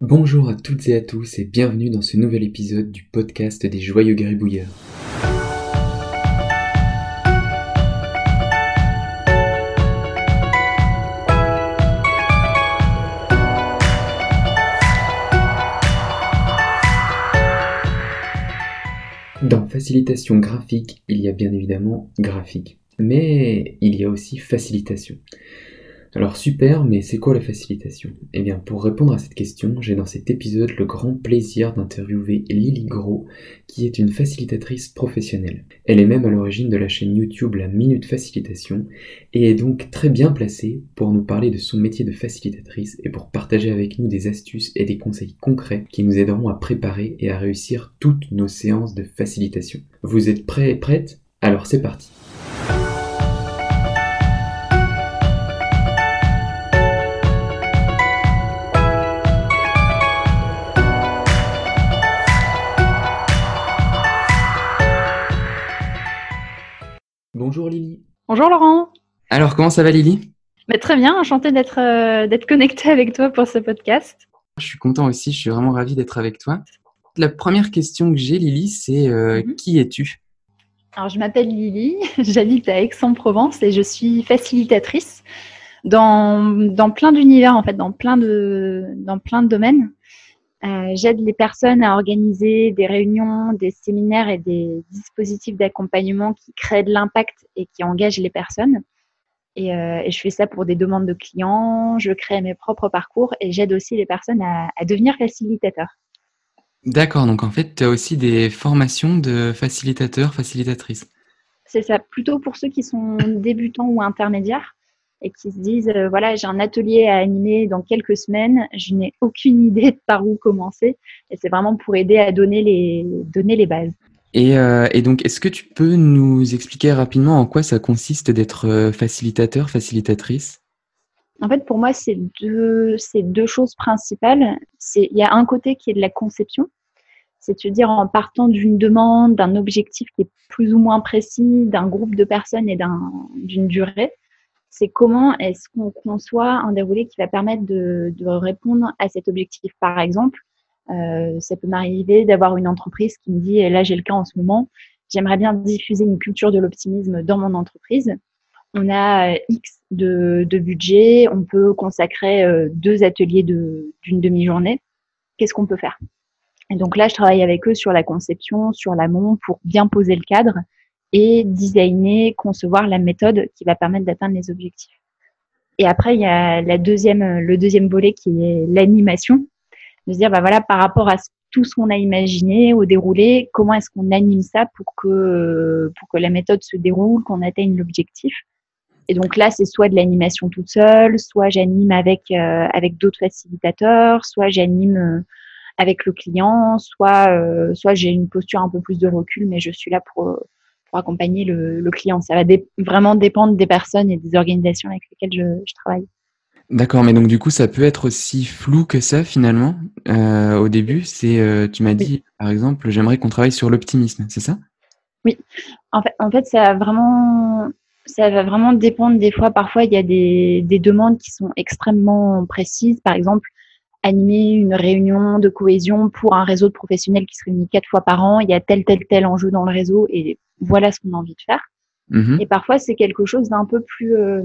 Bonjour à toutes et à tous et bienvenue dans ce nouvel épisode du podcast des Joyeux Gribouilleurs. Dans facilitation graphique, il y a bien évidemment graphique, mais il y a aussi facilitation. Alors super, mais c'est quoi la facilitation? Eh bien pour répondre à cette question, j'ai dans cet épisode le grand plaisir d'interviewer Lily Gros, qui est une facilitatrice professionnelle. Elle est même à l'origine de la chaîne YouTube La Minute Facilitation, et est donc très bien placée pour nous parler de son métier de facilitatrice et pour partager avec nous des astuces et des conseils concrets qui nous aideront à préparer et à réussir toutes nos séances de facilitation. Vous êtes prêts et prêtes? Alors c'est parti Bonjour Laurent. Alors comment ça va Lily? Mais Très bien, enchantée d'être euh, d'être connectée avec toi pour ce podcast. Je suis content aussi, je suis vraiment ravie d'être avec toi. La première question que j'ai Lily, c'est euh, Mhm. qui es-tu? Alors je m'appelle Lily, j'habite à Aix-en-Provence et je suis facilitatrice dans, dans plein d'univers en fait, dans plein de dans plein de domaines. Euh, J'aide les personnes à organiser des réunions, des séminaires et des dispositifs d'accompagnement qui créent de l'impact et qui engagent les personnes. Et, euh, et je fais ça pour des demandes de clients, je crée mes propres parcours et j'aide aussi les personnes à, à devenir facilitateurs. D'accord, donc en fait tu as aussi des formations de facilitateur, facilitatrice. C'est ça, plutôt pour ceux qui sont débutants ou intermédiaires et qui se disent euh, voilà, j'ai un atelier à animer dans quelques semaines, je n'ai aucune idée de par où commencer. Et c'est vraiment pour aider à donner les, donner les bases. Et, euh, et donc est-ce que tu peux nous expliquer rapidement en quoi ça consiste d'être euh, facilitateur, facilitatrice? En fait, pour moi, c'est deux, c'est deux choses principales. C'est, il y a un côté qui est de la conception, c'est-à-dire en partant d'une demande, d'un objectif qui est plus ou moins précis, d'un groupe de personnes et d'un, d'une durée. C'est comment est-ce qu'on conçoit un déroulé qui va permettre de, répondre à cet objectif? Par exemple, euh, ça peut m'arriver d'avoir une entreprise qui me dit, là j'ai le cas en ce moment, j'aimerais bien diffuser une culture de l'optimisme dans mon entreprise on a euh, X de, budget, on peut consacrer euh, deux ateliers d'une demi-journée. Qu'est-ce qu'on peut faire? Et donc là, je travaille avec eux sur la conception, sur l'amont, pour bien poser le cadre et designer, concevoir la méthode qui va permettre d'atteindre les objectifs. Et après, il y a la deuxième, le deuxième volet qui est l'animation. De se dire, bah voilà, par rapport à tout ce qu'on a imaginé au déroulé, comment est-ce qu'on anime ça pour que, pour que la méthode se déroule, qu'on atteigne l'objectif. Et donc là, c'est soit de l'animation toute seule, soit j'anime avec, euh, avec d'autres facilitateurs, soit j'anime euh, avec le client, soit, euh, soit j'ai une posture un peu plus de recul, mais je suis là pour, pour accompagner le, le client. Ça va dé- vraiment dépendre des personnes et des organisations avec lesquelles je, je travaille. D'accord, mais donc du coup ça peut être aussi flou que ça finalement. Euh, au début, c'est euh, tu m'as dit par exemple j'aimerais qu'on travaille sur l'optimisme, c'est ça? En fait, en fait, ça va vraiment, ça va vraiment dépendre des fois. Parfois, il y a des, des demandes qui sont extrêmement précises. Par exemple, animer une réunion de cohésion pour un réseau de professionnels qui se réunit quatre fois par an. Il y a tel, tel, tel enjeu dans le réseau et voilà ce qu'on a envie de faire. Mhm. Et parfois, c'est quelque chose d'un peu plus, euh,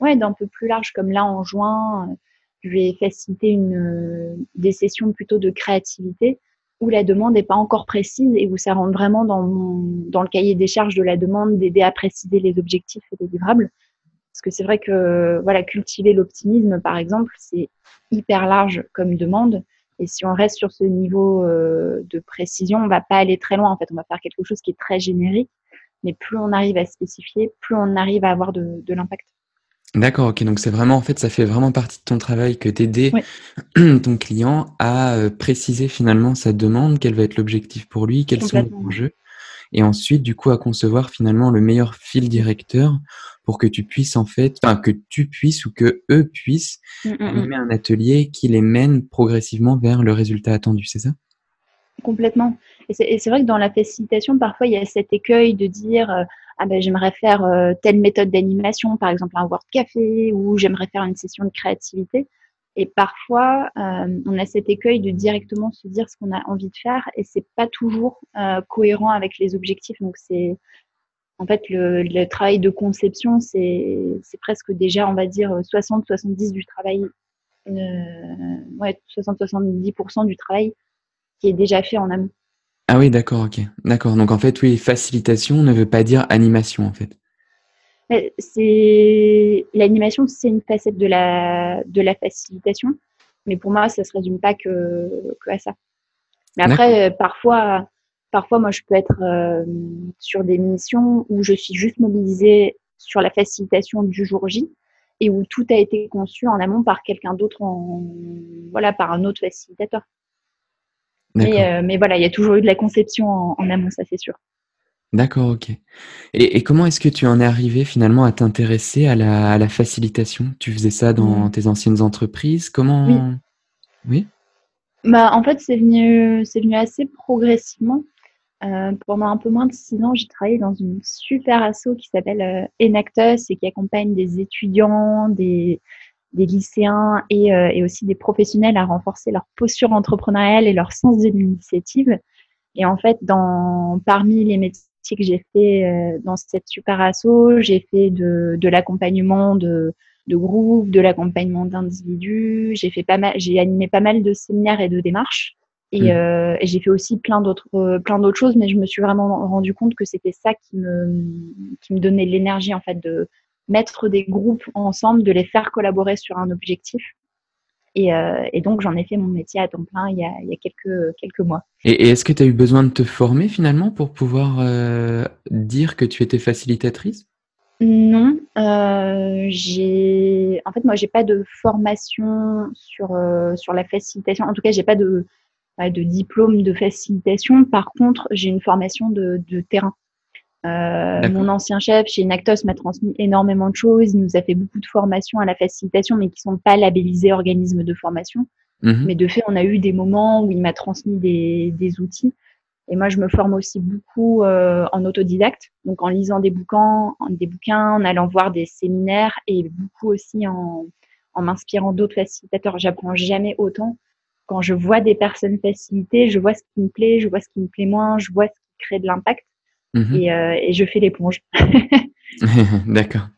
ouais, d'un peu plus large, comme là en juin, je vais faciliter une, euh, des sessions plutôt de créativité où la demande n'est pas encore précise et où ça rentre vraiment dans, mon, dans le cahier des charges de la demande d'aider à préciser les objectifs et les livrables. Parce que c'est vrai que voilà, cultiver l'optimisme, par exemple, c'est hyper large comme demande. Et si on reste sur ce niveau euh, de précision, on va pas aller très loin. En fait, on va faire quelque chose qui est très générique. Mais plus on arrive à spécifier, plus on arrive à avoir de, de l'impact. D'accord, ok, donc c'est vraiment en fait ça fait vraiment partie de ton travail que d'aider Oui. ton client à euh, préciser finalement sa demande, quel va être l'objectif pour lui, quels sont les enjeux, et ensuite du coup à concevoir finalement le meilleur fil directeur pour que tu puisses en fait, enfin que tu puisses ou que eux puissent Mm, mm, mm. animer un atelier qui les mène progressivement vers le résultat attendu, c'est ça? Complètement. Et c'est et c'est vrai que dans la facilitation, parfois, il y a cet écueil de dire euh, ah ben, j'aimerais faire euh, telle méthode d'animation, par exemple un Word Café, ou j'aimerais faire une session de créativité. Et parfois, euh, on a cet écueil de directement se dire ce qu'on a envie de faire et c'est pas toujours euh, cohérent avec les objectifs. Donc c'est en fait le, travail de conception, c'est presque déjà, on va dire, 60-70 du travail, euh, ouais, 60-70% du travail qui est déjà fait en amont. Ah oui, d'accord, ok, d'accord. Donc en fait, oui, facilitation ne veut pas dire animation en fait c'est l'animation, c'est une facette de la de la facilitation, mais pour moi, ça se résume pas que, que à ça. Mais après, parfois, parfois, moi, je peux être euh, sur des missions où je suis juste mobilisée sur la facilitation du jour J et où tout a été conçu en amont par quelqu'un d'autre, en voilà, par un autre facilitateur. Mais, euh, mais voilà, il y a toujours eu de la conception en amont, ça c'est sûr. D'accord, ok. Et, comment est-ce que tu en es arrivé finalement à t'intéresser à la, facilitation? Tu faisais ça dans tes anciennes entreprises? Comment Oui. oui? Bah, en fait, c'est venu, c'est venu assez progressivement. Euh, pendant un peu moins de six ans, j'ai travaillé dans une super asso qui s'appelle euh, Enactus et qui accompagne des étudiants, des, lycéens et, euh, et, aussi des professionnels à renforcer leur posture entrepreneuriale et leur sens de l'initiative. Et en fait, dans, parmi les métiers que j'ai fait euh, dans cette super asso. J'ai fait de, de l'accompagnement de, de groupes, de l'accompagnement d'individus. J'ai fait pas mal, j'ai animé pas mal de séminaires et de démarches. Et, mmh. euh, et j'ai fait aussi plein d'autres, plein d'autres choses, mais je me suis vraiment rendu compte que c'était ça qui me, qui me donnait l'énergie en fait de mettre des groupes ensemble, de les faire collaborer sur un objectif euh, et, donc, j'en ai fait mon métier à temps plein il y a, il y a quelques, quelques mois. Et, est-ce que tu as eu besoin de te former finalement pour pouvoir euh, dire que tu étais facilitatrice? Non. Euh, j'ai... En fait, moi, j'ai pas de formation sur, sur la facilitation. En tout cas, j'ai pas de, de diplôme de facilitation. Par contre, j'ai une formation de, de terrain. Euh, mon ancien chef chez Nactos m'a transmis énormément de choses. Il nous a fait beaucoup de formations à la facilitation, mais qui sont pas labellisées organismes de formation. Mhm. Mais de fait, on a eu des moments où il m'a transmis des, des, outils. Et moi, je me forme aussi beaucoup euh, en autodidacte, donc en lisant des bouquins, en, des bouquins, en allant voir des séminaires et beaucoup aussi en, en m'inspirant d'autres facilitateurs. J'apprends jamais autant. Quand je vois des personnes faciliter, je vois ce qui me plaît, je vois ce qui me plaît moins, je vois ce qui crée de l'impact. Mhm. Euh, et, je fais l'éponge. D'accord.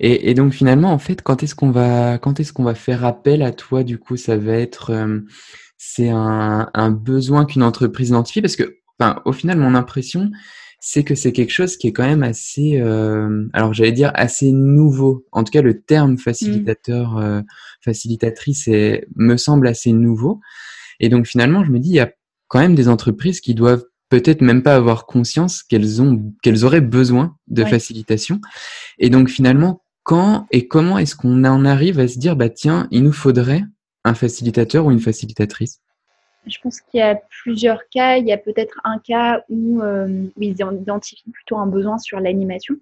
Et, donc finalement, en fait, quand est-ce qu'on va, quand est-ce qu'on va faire appel à toi? Du coup, ça va être, euh, c'est un, besoin qu'une entreprise identifie? Parce que, enfin, au final, mon impression, c'est que c'est quelque chose qui est quand même assez, euh, alors j'allais dire assez nouveau. En tout cas, le terme facilitateur, facilitatrice, me semble assez nouveau. Et donc finalement, je me dis, il y a quand même des entreprises qui doivent peut-être même pas avoir conscience qu'elles ont qu'elles auraient besoin de facilitation. Et donc finalement, quand et comment est-ce qu'on en arrive à se dire bah tiens, il nous faudrait un facilitateur ou une facilitatrice? Je pense qu'il y a plusieurs cas. Il y a peut-être un cas où, euh, ils identifient plutôt un besoin sur l'animation.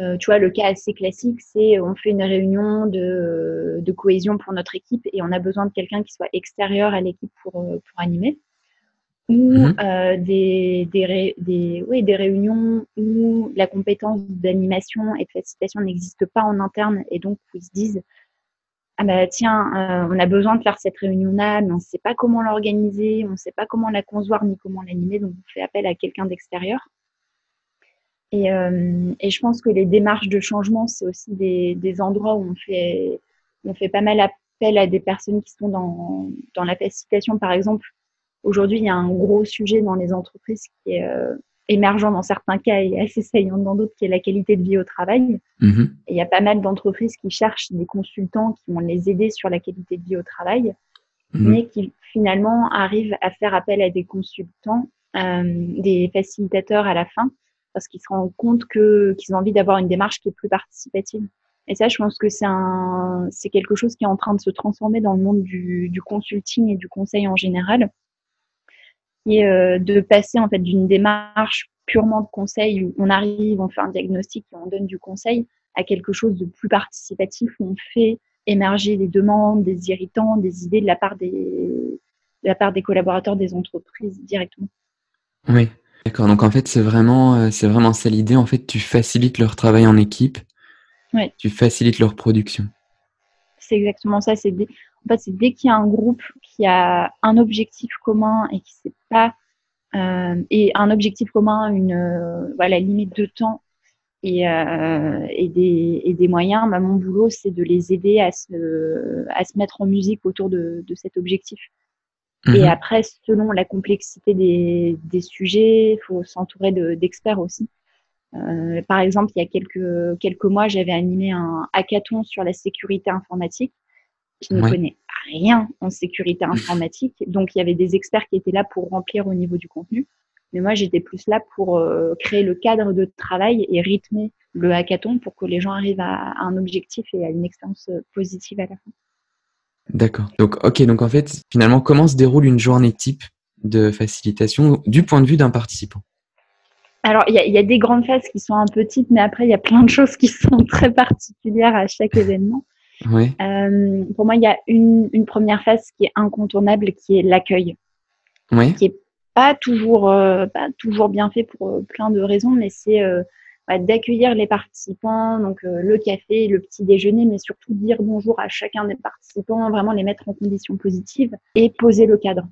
Euh, tu vois, le cas assez classique, c'est on fait une réunion de, de, cohésion pour notre équipe et on a besoin de quelqu'un qui soit extérieur à l'équipe pour, euh, pour animer ou mhm. euh, des, des, des, oui, des réunions où la compétence d'animation et de facilitation n'existe pas en interne et donc ils se disent ah bah tiens euh, on a besoin de faire cette réunion là mais on ne sait pas comment l'organiser on ne sait pas comment la concevoir ni comment l'animer donc on fait appel à quelqu'un d'extérieur et, euh, et je pense que les démarches de changement c'est aussi des, des endroits où on fait on fait pas mal appel à des personnes qui sont dans, dans la facilitation par exemple Aujourd'hui, il y a un gros sujet dans les entreprises qui est euh, émergent dans certains cas et assez saillant dans d'autres, qui est la qualité de vie au travail. Mm-hmm. Et il y a pas mal d'entreprises qui cherchent des consultants qui vont les aider sur la qualité de vie au travail, mm-hmm. mais qui finalement arrivent à faire appel à des consultants, euh, des facilitateurs à la fin, parce qu'ils se rendent compte que qu'ils ont envie d'avoir une démarche qui est plus participative. Et ça, je pense que c'est un, c'est quelque chose qui est en train de se transformer dans le monde du, du consulting et du conseil en général euh, de passer en fait d'une démarche purement de conseil où on arrive, on fait un diagnostic et on donne du conseil à quelque chose de plus participatif où on fait émerger des demandes, des irritants, des idées de la part des, de la part des collaborateurs des entreprises directement. Oui, d'accord. Donc en fait, c'est vraiment, euh, c'est vraiment ça l'idée. En fait, tu facilites leur travail en équipe. Oui. Tu facilites leur production. C'est exactement ça. C'est En fait, c'est dès qu'il y a un groupe qui a un objectif commun et qui sait pas euh, et un objectif commun, une euh, voilà limite de temps et, euh, et, des, et des moyens, bah, mon boulot c'est de les aider à se, à se mettre en musique autour de, de cet objectif. Et mhm. après, selon la complexité des, des sujets, il faut s'entourer d'experts aussi. Euh, par exemple, il y a quelques, quelques mois, j'avais animé un hackathon sur la sécurité informatique. Je ne connais rien en sécurité informatique, donc il y avait des experts qui étaient là pour remplir au niveau du contenu. Mais moi, j'étais plus là pour euh, créer le cadre de travail et rythmer le hackathon pour que les gens arrivent à, à un objectif et à une expérience euh, positive à la fin. D'accord. Donc, ok. Donc, en fait, finalement, comment se déroule une journée type de facilitation du point de vue d'un participant? Alors, il y, a des grandes phases qui sont un peu petites, mais après, il y a plein de choses qui sont très particulières à chaque événement. Oui. Euh, pour moi, il y a une, première phase qui est incontournable, qui est l'accueil. Oui. Qui est pas toujours, euh, pas toujours bien fait pour euh, plein de raisons, mais c'est bah, d'accueillir les participants, donc le café, le petit déjeuner, mais surtout dire bonjour à chacun des participants, vraiment les mettre en conditions positives et poser le cadre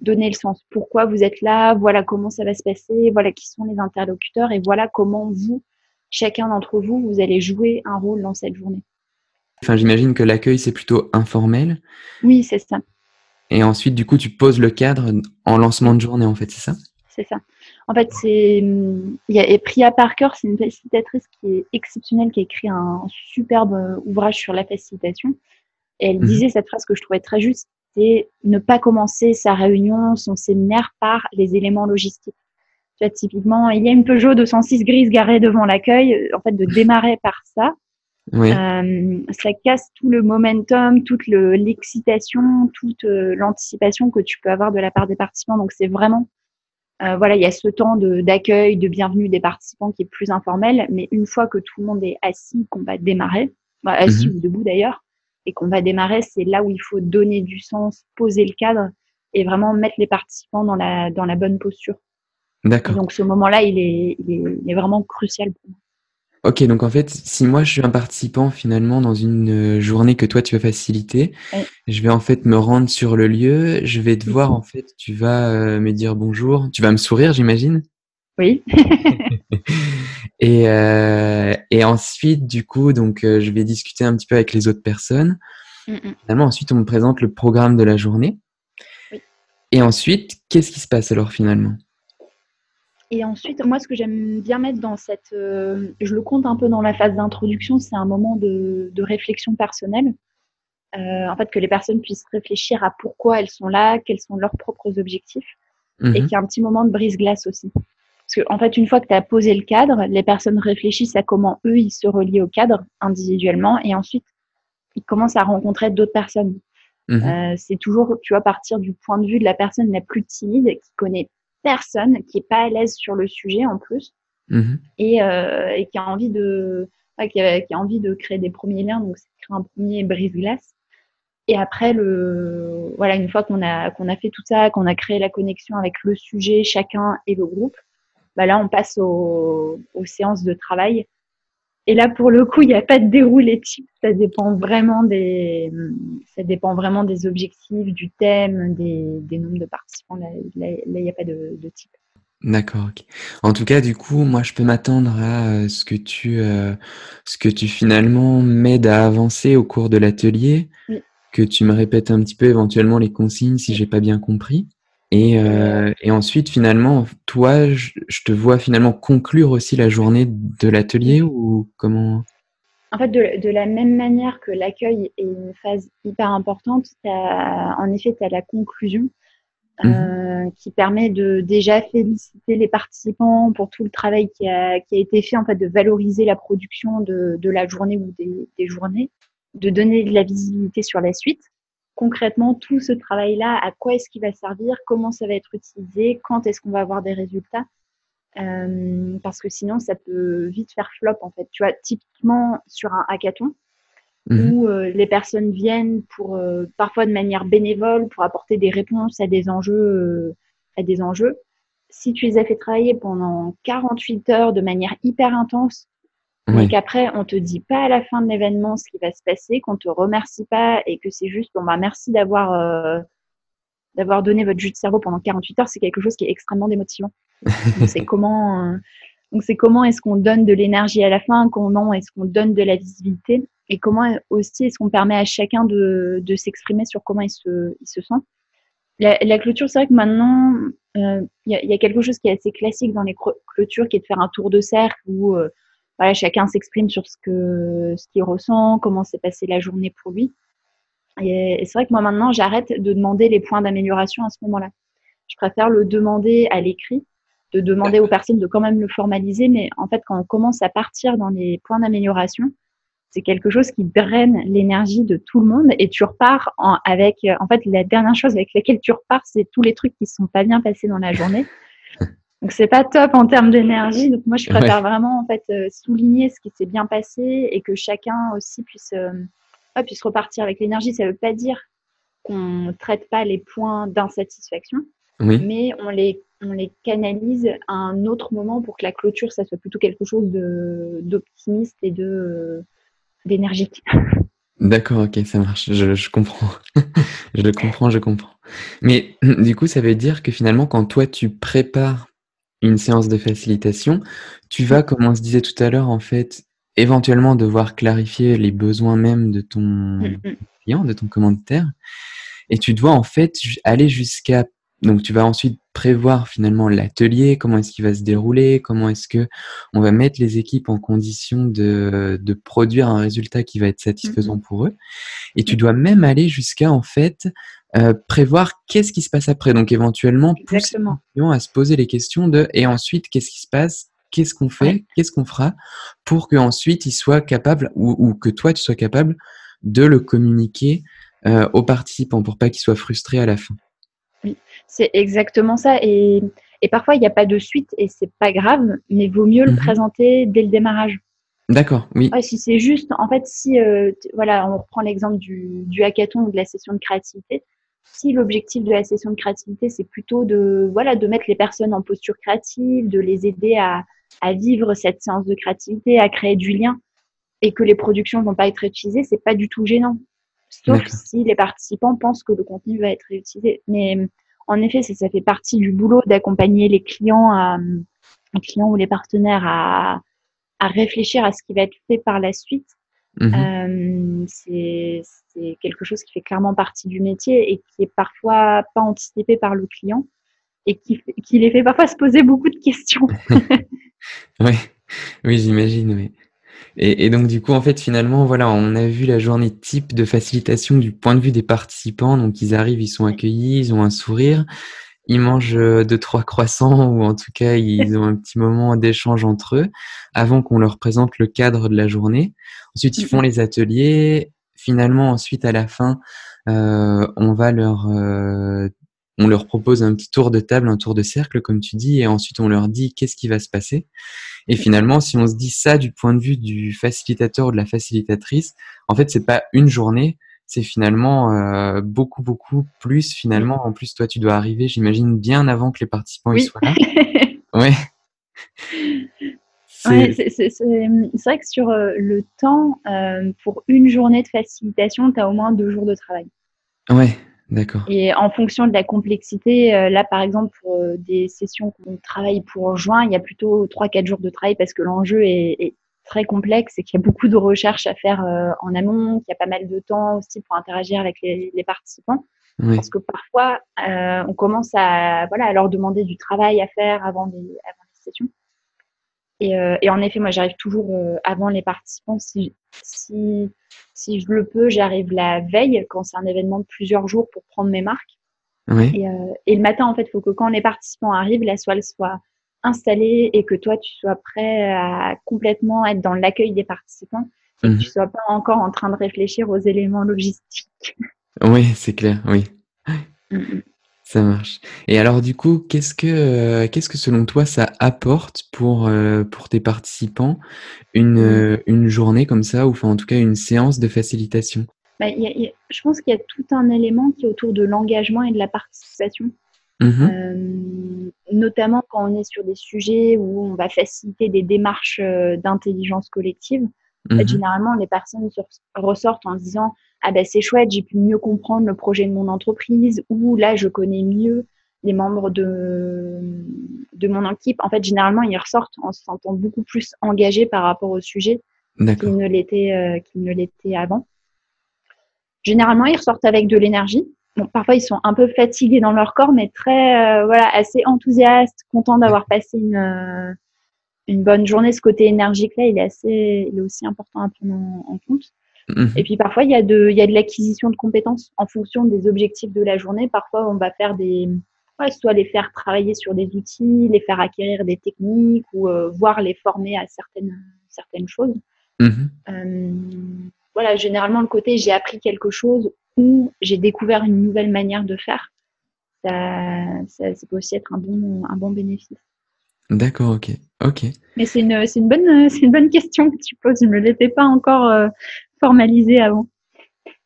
donner le sens. Pourquoi vous êtes là? Voilà comment ça va se passer. Voilà qui sont les interlocuteurs et voilà comment vous, chacun d'entre vous, vous allez jouer un rôle dans cette journée. Enfin, j'imagine que l'accueil c'est plutôt informel. Oui, c'est ça. Et ensuite, du coup, tu poses le cadre en lancement de journée, en fait, c'est ça? C'est ça. En fait, c'est a Priya Parker, c'est une facilitatrice qui est exceptionnelle, qui a écrit un superbe ouvrage sur la facilitation. Et elle mhm. disait cette phrase que je trouvais très juste c'est ne pas commencer sa réunion, son séminaire par les éléments logistiques. Tu vois, typiquement, il y a une Peugeot 206 grise garée devant l'accueil. En fait, de démarrer par ça, euh, ça casse tout le momentum, toute l'excitation, toute euh, l'anticipation que tu peux avoir de la part des participants. Donc, c'est vraiment, euh, voilà, il y a ce temps d'accueil, de, bienvenue des participants qui est plus informel. Mais une fois que tout le monde est assis, qu'on va démarrer, bah, assis mhm. ou debout d'ailleurs, et qu'on va démarrer, c'est là où il faut donner du sens, poser le cadre et vraiment mettre les participants dans la, dans la bonne posture. D'accord. Donc ce moment-là, il est, il, est, vraiment crucial pour moi. Ok, donc en fait, si moi je suis un participant finalement dans une euh, journée que toi tu vas faciliter, je vais en fait me rendre sur le lieu, je vais te voir en fait, tu vas euh, me dire bonjour, tu vas me sourire, j'imagine? Oui. et, euh, et ensuite, du coup, donc, euh, je vais discuter un petit peu avec les autres personnes. Finalement, ensuite, on me présente le programme de la journée. Oui. Et ensuite, qu'est-ce qui se passe alors finalement? Et ensuite, moi, ce que j'aime bien mettre dans cette, euh, je le compte un peu dans la phase d'introduction, c'est un moment de, de réflexion personnelle. En fait, que les personnes puissent réfléchir à pourquoi elles sont là, quels sont leurs propres objectifs, et mhm. qu'il y ait un petit moment de brise-glace aussi. Parce qu'en en fait, une fois que tu as posé le cadre, les personnes réfléchissent à comment eux, ils se relient au cadre individuellement et ensuite, ils commencent à rencontrer d'autres personnes. Mhm. Euh, c'est toujours, tu vois, partir du point de vue de la personne la plus timide, qui connaît personne, qui est pas à l'aise sur le sujet en plus, mhm. et, euh, et, qui a envie de, qui, a, qui, a, envie de créer des premiers liens, donc c'est créer un premier brise-glace. Et après, le, voilà, une fois qu'on a, qu'on a fait tout ça, qu'on a créé la connexion avec le sujet, chacun et le groupe, bah là, on passe aux, séances de travail. Et là, pour le coup, il n'y a pas de déroulé type. Ça dépend vraiment des, ça dépend vraiment des objectifs, du thème, des, nombres de participants. Là, il n'y a pas de, type. D'accord. En tout cas, du coup, moi, je peux m'attendre à euh, ce que tu, euh, ce que tu finalement m'aides à avancer au cours de l'atelier, que tu me répètes un petit peu éventuellement les consignes si j'ai pas bien compris. Et, euh, et, ensuite, finalement, toi, je, te vois finalement conclure aussi la journée de l'atelier ou comment? En fait, de, de, la même manière que l'accueil est une phase hyper importante, en effet, tu as la conclusion mmh euh, qui permet de déjà féliciter les participants pour tout le travail qui a, qui a été fait, en fait, de valoriser la production de, de la journée ou des, des journées, de donner de la visibilité sur la suite concrètement tout ce travail-là, à quoi est-ce qu'il va servir, comment ça va être utilisé, quand est-ce qu'on va avoir des résultats. Euh, parce que sinon, ça peut vite faire flop, en fait. Tu vois, typiquement sur un hackathon, mhm. où euh, les personnes viennent pour, euh, parfois de manière bénévole, pour apporter des réponses à des enjeux, à des enjeux. Si tu les as fait travailler pendant 48 heures de manière hyper intense, mais qu'après, on te dit pas à la fin de l'événement ce qui va se passer, qu'on te remercie pas et que c'est juste, bon, bah, merci d'avoir, euh, d'avoir donné votre jus de cerveau pendant 48 heures, c'est quelque chose qui est extrêmement démotivant. c'est comment, euh, donc c'est comment est-ce qu'on donne de l'énergie à la fin, comment est-ce qu'on donne de la visibilité et comment aussi est-ce qu'on permet à chacun de, de s'exprimer sur comment il se, il se sent. La, la clôture, c'est vrai que maintenant, euh, il y, a, y, a, quelque chose qui est assez classique dans les clôtures, qui est de faire un tour de cercle où euh, voilà, chacun s'exprime sur ce que ce qu'il ressent, comment s'est passée la journée pour lui. Et, c'est vrai que moi maintenant, j'arrête de demander les points d'amélioration à ce moment-là. Je préfère le demander à l'écrit, de demander aux personnes de quand même le formaliser, mais en fait, quand on commence à partir dans les points d'amélioration, c'est quelque chose qui draine l'énergie de tout le monde et tu repars avec, en fait, la dernière chose avec laquelle tu repars, c'est tous les trucs qui ne sont pas bien passés dans la journée. Donc c'est pas top en termes d'énergie. Donc moi je préfère vraiment en fait euh, souligner ce qui s'est bien passé et que chacun aussi puisse euh, puisse repartir avec l'énergie. Ça veut pas dire qu'on traite pas les points d'insatisfaction, mais on les on les canalise à un autre moment pour que la clôture ça soit plutôt quelque chose de d'optimiste et de d'énergique. D'accord, ok, ça marche, je, je comprends. je le comprends, je comprends. Mais du coup, ça veut dire que finalement, quand toi, tu prépares une séance de facilitation, tu vas, comme on se disait tout à l'heure, en fait, éventuellement devoir clarifier les besoins même de ton mm, mm. client, de ton commanditaire. Et tu dois, en fait, aller jusqu'à donc tu vas ensuite prévoir finalement l'atelier, comment est-ce qu'il va se dérouler, comment est-ce que on va mettre les équipes en condition de, de produire un résultat qui va être satisfaisant mm-hmm. pour eux. Et tu dois même aller jusqu'à en fait euh, prévoir qu'est-ce qui se passe après. Donc éventuellement pousser à se poser les questions de et ensuite qu'est-ce qui se passe, qu'est-ce qu'on fait, qu'est-ce qu'on fera pour qu'ensuite ils soient capables ou, ou, que toi tu sois capable de le communiquer euh, aux participants pour pas qu'ils soient frustrés à la fin? Oui, c'est exactement ça. Et, et parfois, il n'y a pas de suite et c'est pas grave, mais vaut mieux le mhm. présenter dès le démarrage. D'accord, oui. si c'est juste, en fait, si, euh, voilà, on reprend l'exemple du, du hackathon ou de la session de créativité. Si l'objectif de la session de créativité, c'est plutôt de, voilà, de mettre les personnes en posture créative, de les aider à, à vivre cette séance de créativité, à créer du lien, et que les productions vont pas être utilisées, c'est pas du tout gênant sauf si les participants pensent que le contenu va être réutilisé. Mais en effet, ça, fait partie du boulot d'accompagner les clients, à, les clients ou les partenaires à, à, réfléchir à ce qui va être fait par la suite. Mhm. Euh, c'est quelque chose qui fait clairement partie du métier et qui est parfois pas anticipé par le client et qui, qui les fait parfois se poser beaucoup de questions. oui, oui j'imagine. Oui. Et, donc du coup, en fait, finalement, voilà, on a vu la journée type de facilitation du point de vue des participants. Donc ils arrivent, ils sont accueillis, ils ont un sourire, ils mangent euh, deux trois croissants ou en tout cas ils ont un petit moment d'échange entre eux avant qu'on leur présente le cadre de la journée. Ensuite, ils font les ateliers. Finalement, ensuite à la fin, euh, on va leur euh, on leur propose un petit tour de table, un tour de cercle, comme tu dis, et ensuite on leur dit qu'est-ce qui va se passer. Et finalement, si on se dit ça du point de vue du facilitateur ou de la facilitatrice, en fait, c'est pas une journée, c'est finalement euh, beaucoup, beaucoup plus. Finalement, en plus, toi, tu dois arriver, j'imagine, bien avant que les participants y soient là. ouais. c'est vrai que sur euh, le temps, euh, pour une journée de facilitation, tu as au moins deux jours de travail. Ouais, D'accord. Et en fonction de la complexité, euh, là par exemple pour des sessions qu'on travaille pour juin, il y a plutôt 3-4 jours de travail parce que l'enjeu est, est, très complexe et qu'il y a beaucoup de recherches à faire euh, en amont, qu'il y a pas mal de temps aussi pour interagir avec les, les participants. Oui. Parce que parfois on commence à, voilà, à leur demander du travail à faire avant les, avant les sessions. Et, et en effet, moi j'arrive toujours avant les participants si, si si je le peux, j'arrive la veille quand c'est un événement de plusieurs jours pour prendre mes marques. Et, euh, et, le matin, en fait, il faut que quand les participants arrivent, la soile soit installée et que toi, tu sois prêt à complètement être dans l'accueil des participants et que mhm. tu sois pas encore en train de réfléchir aux éléments logistiques. Oui, c'est clair, oui. Mm, mm. Ça marche. Et alors du coup, qu'est-ce que euh, qu'est-ce que selon toi ça apporte pour euh, pour tes participants une euh, une journée comme ça ou enfin en tout cas une séance de facilitation? Bah, y a, y a, Je pense qu'il y a tout un élément qui est autour de l'engagement et de la participation. Mmh notamment quand on est sur des sujets où on va faciliter des démarches d'intelligence collective. Mmh généralement, les personnes ressortent en se disant ah ben c'est chouette, j'ai pu mieux comprendre le projet de mon entreprise ou là je connais mieux les membres de, de mon équipe. En fait, généralement, ils ressortent en se sentant beaucoup plus engagés par rapport au sujet qu'ils ne l'étaient euh, ne l'étaient avant. Généralement, ils ressortent avec de l'énergie. Bon, parfois, ils sont un peu fatigués dans leur corps, mais très, euh, voilà, assez enthousiastes, contents d'avoir passé une, euh, une bonne journée. Ce côté énergique-là, il est assez, il est aussi important à prendre en compte. Mhm. Et puis parfois, il y a de, il y a de l'acquisition de compétences en fonction des objectifs de la journée. Parfois, on va faire des, soit les faire travailler sur des outils, les faire acquérir des techniques ou euh, voir les former à certaines, certaines choses. Mhm. Voilà, généralement, le côté j'ai appris quelque chose ou j'ai découvert une nouvelle manière de faire, ça, ça, peut aussi être un bon, un bon bénéfice. D'accord, ok. ok. Mais c'est une, une, bonne, une bonne question que tu poses. Je ne me l'étais pas encore euh, formalisé avant.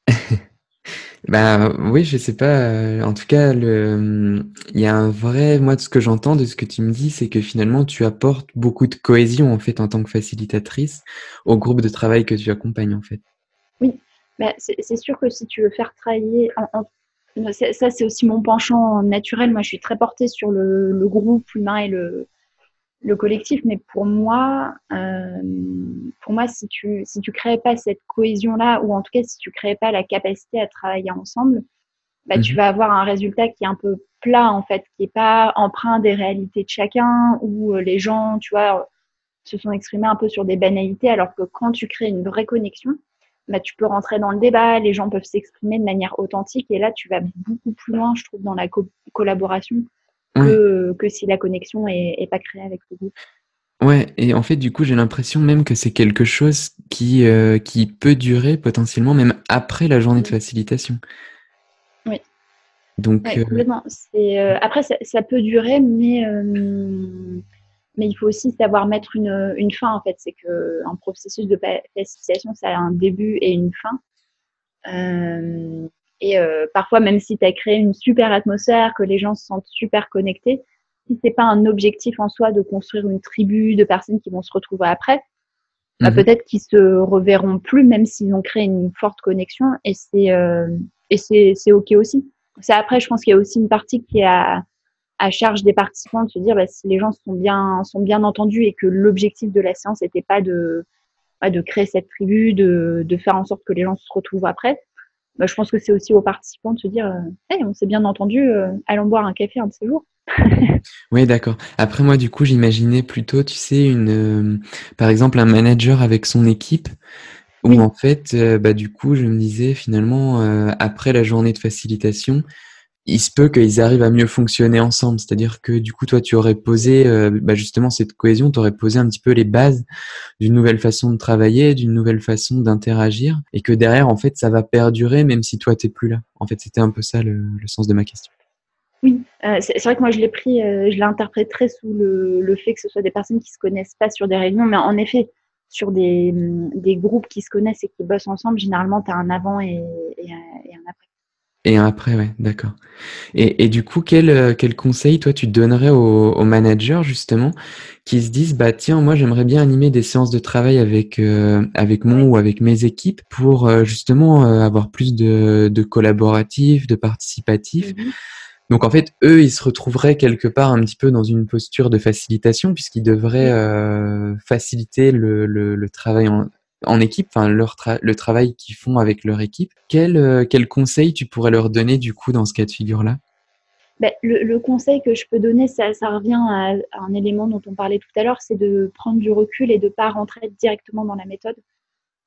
bah oui, je sais pas. Euh, en tout cas, le, il y a un vrai, moi, de ce que j'entends, de ce que tu me dis, c'est que finalement, tu apportes beaucoup de cohésion en fait en tant que facilitatrice au groupe de travail que tu accompagnes en fait. Oui, bah, c'est sûr que si tu veux faire travailler, ça c'est aussi mon penchant naturel. Moi, je suis très portée sur le, le groupe humain et le, le collectif, mais pour moi, euh, pour moi, si tu si tu crées pas cette cohésion là, ou en tout cas si tu crées pas la capacité à travailler ensemble, bah, tu mhm. vas avoir un résultat qui est un peu plat en fait, qui est pas empreint des réalités de chacun, où euh, les gens, tu vois, se sont exprimés un peu sur des banalités, alors que quand tu crées une vraie connexion, bah, tu peux rentrer dans le débat, les gens peuvent s'exprimer de manière authentique, et là, tu vas beaucoup plus loin, je trouve, dans la collaboration que, que si la connexion est, pas créée avec le groupe. Ouais, et en fait, du coup, j'ai l'impression même que c'est quelque chose qui, euh, qui peut durer potentiellement même après la journée de facilitation. Oui. Donc, euh, complètement. Euh, après, ça, peut durer, mais, mais il faut aussi savoir mettre une, une fin, en fait. C'est qu'un processus de facilitation, ça a un début et une fin. Et euh, parfois, même si tu as créé une super atmosphère, que les gens se sentent super connectés, si c'est pas un objectif en soi de construire une tribu de personnes qui vont se retrouver après, bah, mhm. peut-être qu'ils se reverront plus, même s'ils ont créé une forte connexion. Et c'est euh, et c'est ok aussi. C'est après, je pense qu'il y a aussi une partie qui est à, charge des participants de se dire bah, si les gens sont bien sont bien entendus et que l'objectif de la séance n'était pas de bah, de créer cette tribu, de, de faire en sorte que les gens se retrouvent après, bah, je pense que c'est aussi aux participants de se dire euh, on s'est bien entendu, euh, allons boire un café un de ces jours. oui, d'accord. Après, moi, du coup, j'imaginais plutôt, tu sais, une, euh, par exemple, un manager avec son équipe, où en fait, bah, du coup, je me disais finalement, après la journée de facilitation, il se peut qu'ils arrivent à mieux fonctionner ensemble. C'est-à-dire que du coup, toi, tu aurais posé euh, bah, justement cette cohésion, tu aurais posé un petit peu les bases d'une nouvelle façon de travailler, d'une nouvelle façon d'interagir, et que derrière, en fait, ça va perdurer même si toi, t'es plus là. En fait, c'était un peu ça le, sens de ma question. Oui, euh, c'est vrai que moi, je l'ai pris, euh, je l'ai très sous le, fait que ce soit des personnes qui se connaissent pas sur des réunions, mais en effet, sur des, groupes qui se connaissent et qui bossent ensemble, généralement, tu as un avant et un après. Et après, ouais, d'accord. Et, et, du coup, quel, euh, quel conseil, toi, tu donnerais aux, aux, managers, justement, qui se disent, bah, tiens, moi, j'aimerais bien animer des séances de travail avec, euh, avec mon ou avec mes équipes pour, euh, justement, avoir plus de, de collaboratifs, de participatifs. Mm-hmm. Donc, en fait, eux, ils se retrouveraient quelque part un petit peu dans une posture de facilitation, puisqu'ils devraient faciliter le, le, le travail en, en équipe, enfin leur le travail qu'ils font avec leur équipe. Quel, euh, quel conseil tu pourrais leur donner du coup dans ce cas de figure-là? Ben, le, conseil que je peux donner, ça, ça revient à, un élément dont on parlait tout à l'heure, c'est de prendre du recul et de ne pas rentrer directement dans la méthode,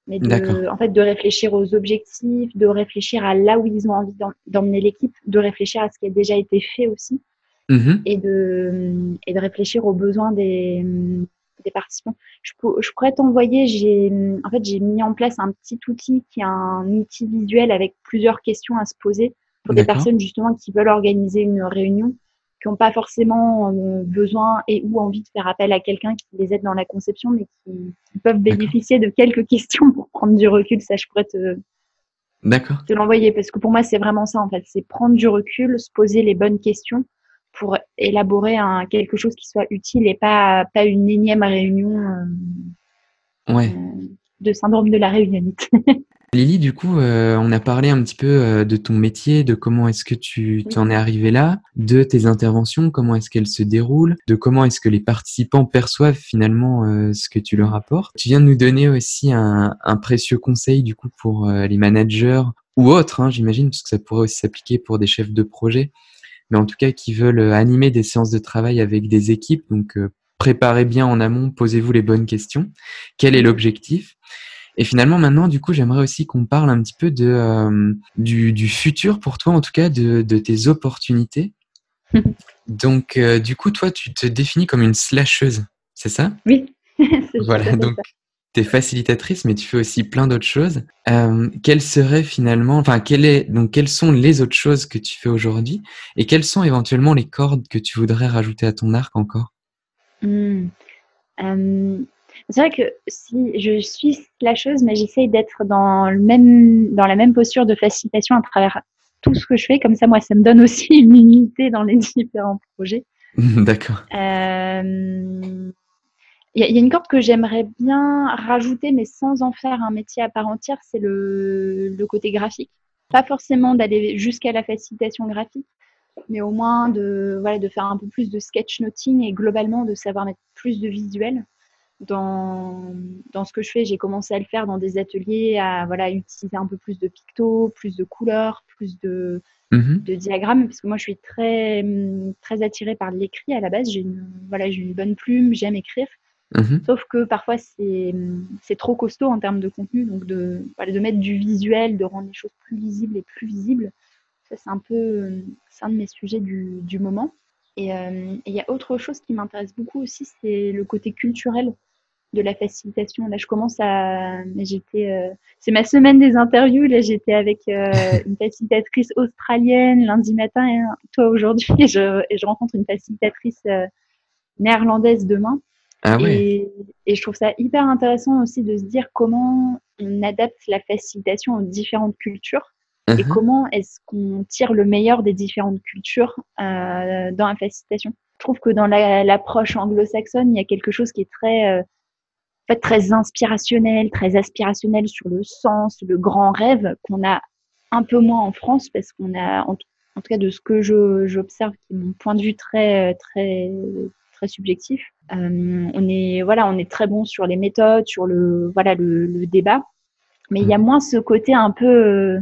mais de, en fait, de réfléchir aux objectifs, de réfléchir à là où ils ont envie d'emmener l'équipe, de réfléchir à ce qui a déjà été fait aussi, mmh et, de, et de réfléchir aux besoins des, des participants. Je, je pourrais t'envoyer, j'ai en fait j'ai mis en place un petit outil qui est un outil visuel avec plusieurs questions à se poser pour des personnes justement qui veulent organiser une réunion, qui n'ont pas forcément euh, besoin et ou envie de faire appel à quelqu'un qui les aide dans la conception, mais qui, peuvent bénéficier de quelques questions pour prendre du recul. Ça, je pourrais te, te l'envoyer parce que pour moi c'est vraiment ça en fait, c'est prendre du recul, se poser les bonnes questions pour élaborer un, quelque chose qui soit utile et pas, pas une énième réunion ouais. de syndrome de la réunionite. Lily, du coup, euh, on a parlé un petit peu euh, de ton métier, de comment est-ce que tu t'en es arrivé là, de tes interventions, comment est-ce qu'elles se déroulent, de comment est-ce que les participants perçoivent finalement euh, ce que tu leur apportes. Tu viens de nous donner aussi un, précieux conseil du coup pour les managers ou autres, hein, j'imagine, parce que ça pourrait aussi s'appliquer pour des chefs de projet, mais en tout cas qui veulent animer des séances de travail avec des équipes. Donc préparez bien en amont, posez-vous les bonnes questions. Quel est l'objectif? Et finalement, maintenant, du coup, j'aimerais aussi qu'on parle un petit peu de, euh, du, futur pour toi, en tout cas, de, tes opportunités. donc, euh, du coup, toi, tu te définis comme une slasheuse, c'est ça? Oui. voilà, donc tu es facilitatrice, mais tu fais aussi plein d'autres choses. Euh, quelles seraient finalement, enfin, est, donc, quelles sont les autres choses que tu fais aujourd'hui et quelles sont éventuellement les cordes que tu voudrais rajouter à ton arc encore? Mmh. C'est vrai que si je suis slasheuse, mais j'essaye d'être dans, le même, dans la même posture de facilitation à travers tout ce que je fais. Comme ça, moi, ça me donne aussi une unité dans les différents projets. D'accord. Euh, il y, a une corde que j'aimerais bien rajouter, mais sans en faire un métier à part entière, c'est le, le côté graphique. Pas forcément d'aller jusqu'à la facilitation graphique, mais au moins de, voilà, de faire un peu plus de sketchnoting et globalement de savoir mettre plus de visuels dans, dans ce que je fais, j'ai commencé à le faire dans des ateliers, à voilà, utiliser un peu plus de pictos, plus de couleurs, plus de, mhm. de diagrammes, parce que moi je suis très, très attirée par l'écrit à la base. J'ai une, voilà, une bonne plume, j'aime écrire. Mhm. Sauf que parfois c'est trop costaud en termes de contenu, donc de, de mettre du visuel, de rendre les choses plus lisibles et plus visibles. Ça, c'est un peu un de mes sujets du, du moment. Euh, et il y a autre chose qui m'intéresse beaucoup aussi, c'est le côté culturel de la facilitation. Là, je commence à. J'étais. Euh, c'est ma semaine des interviews. Là, j'étais avec euh, une facilitatrice australienne lundi matin et toi aujourd'hui. Et je, et je rencontre une facilitatrice néerlandaise demain. Ah ouais. et, et, je trouve ça hyper intéressant aussi de se dire comment on adapte la facilitation aux différentes cultures et uh-huh. comment est-ce qu'on tire le meilleur des différentes cultures euh, dans la facilitation Je trouve que dans l'approche anglo-saxonne, il y a quelque chose qui est très, euh, en fait, très inspirationnel, très aspirationnel sur le sens, le grand rêve qu'on a un peu moins en France parce qu'on a, en, tout cas de ce que j'observe, qui est mon point de vue très, très, très subjectif, euh, on est, voilà, on est très bon sur les méthodes, sur le, voilà, le, le débat, mais il y a mmh. moins ce côté un peu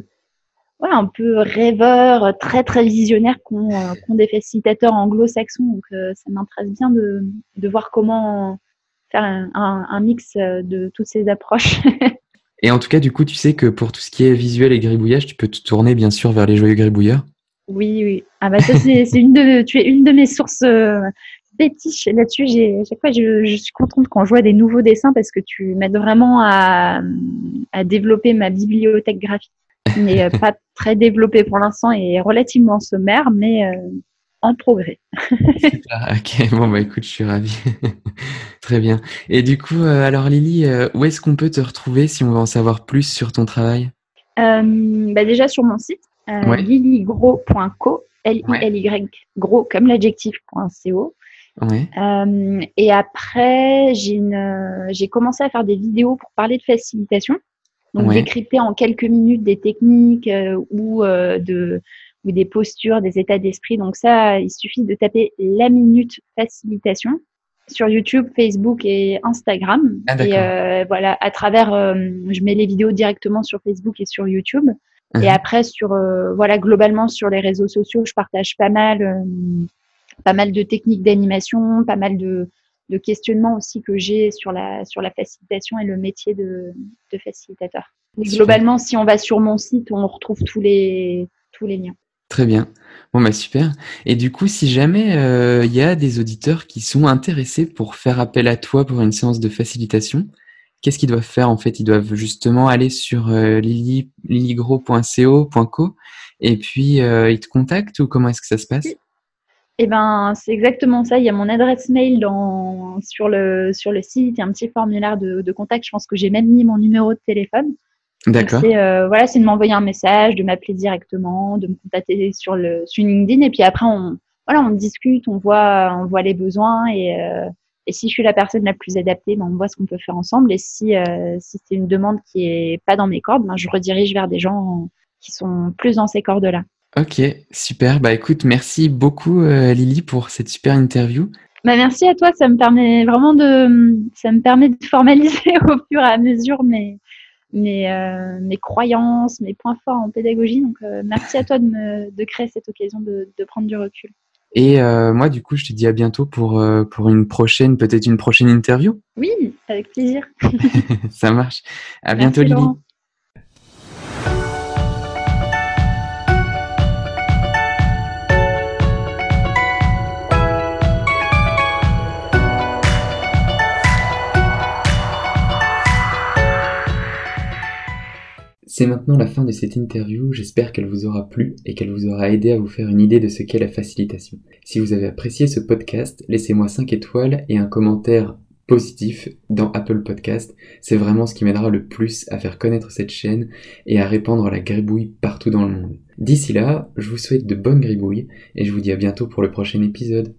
un peu rêveur, très très visionnaire qu'ont des facilitateurs anglo-saxons. Donc euh, ça m'intéresse bien de, de, voir comment faire un, un, mix de toutes ces approches. et en tout cas, du coup, tu sais que pour tout ce qui est visuel et gribouillage, tu peux te tourner bien sûr vers les joyeux gribouilleurs? Oui, oui. Ah bah ça c'est une de, tu es une de mes sources euh, fétiches là-dessus. J'ai chaque fois je, je, suis contente quand je vois des nouveaux dessins parce que tu m'aides vraiment à, à développer ma bibliothèque graphique n'est pas très développé pour l'instant et relativement sommaire, mais euh, en progrès. ok, bon bah écoute, je suis ravie. Très bien. Et du coup, euh, alors Lily, euh, où est-ce qu'on peut te retrouver si on veut en savoir plus sur ton travail? Bah Déjà sur mon site, lilygros.co, L-I-L-Y, gros comme l'adjectif.co. Ouais. et après, j'ai commencé à faire des vidéos pour parler de facilitation. Donc décrypter en quelques minutes des techniques euh, ou euh, de ou des postures, des états d'esprit. Donc ça, il suffit de taper la minute facilitation sur YouTube, Facebook et Instagram. Ah, et euh, voilà, à travers, je mets les vidéos directement sur Facebook et sur YouTube. Et uh-huh. après, sur voilà, globalement sur les réseaux sociaux, je partage pas mal, pas mal de techniques d'animation, pas mal de de questionnement aussi que j'ai sur la, sur la facilitation et le métier de, de facilitateur. globalement, si on va sur mon site, on retrouve tous les, tous les liens. Très bien. Bon, bah super. Et du coup, si jamais euh, il y a des auditeurs qui sont intéressés pour faire appel à toi pour une séance de facilitation, qu'est-ce qu'ils doivent faire en fait? Ils doivent justement aller sur euh, lilygros.co.co et puis euh, ils te contactent ou comment est-ce que ça se passe? Eh ben, c'est exactement ça. Il y a mon adresse mail dans, sur, le, sur le site. Il y a un petit formulaire de, de contact. Je pense que j'ai même mis mon numéro de téléphone. D'accord. C'est euh, voilà, c'est de m'envoyer un message, de m'appeler directement, de me contacter sur le sur LinkedIn et puis après on, voilà, on discute, on voit, on voit les besoins et, euh, et si je suis la personne la plus adaptée, ben, on voit ce qu'on peut faire ensemble. Et si, euh, si c'est une demande qui est pas dans mes cordes, ben, je redirige vers des gens qui sont plus dans ces cordes-là. Ok, super. Bah écoute, merci beaucoup euh, Lily pour cette super interview. Bah, merci à toi, ça me permet vraiment de, ça me permet de formaliser au fur et à mesure mes, mes, euh, mes croyances, mes points forts en pédagogie. Donc merci à toi de me, de créer cette occasion de, de prendre du recul. Et euh, moi, du coup, je te dis à bientôt pour, euh, pour une prochaine, peut-être une prochaine interview. Oui, avec plaisir. Ça marche. À bientôt, Lily. C'est maintenant la fin de cette interview, j'espère qu'elle vous aura plu et qu'elle vous aura aidé à vous faire une idée de ce qu'est la facilitation. Si vous avez apprécié ce podcast, laissez-moi 5 étoiles et un commentaire positif dans Apple Podcast. C'est vraiment ce qui m'aidera le plus à faire connaître cette chaîne et à répandre la gribouille partout dans le monde. D'ici là, je vous souhaite de bonnes gribouilles et je vous dis à bientôt pour le prochain épisode.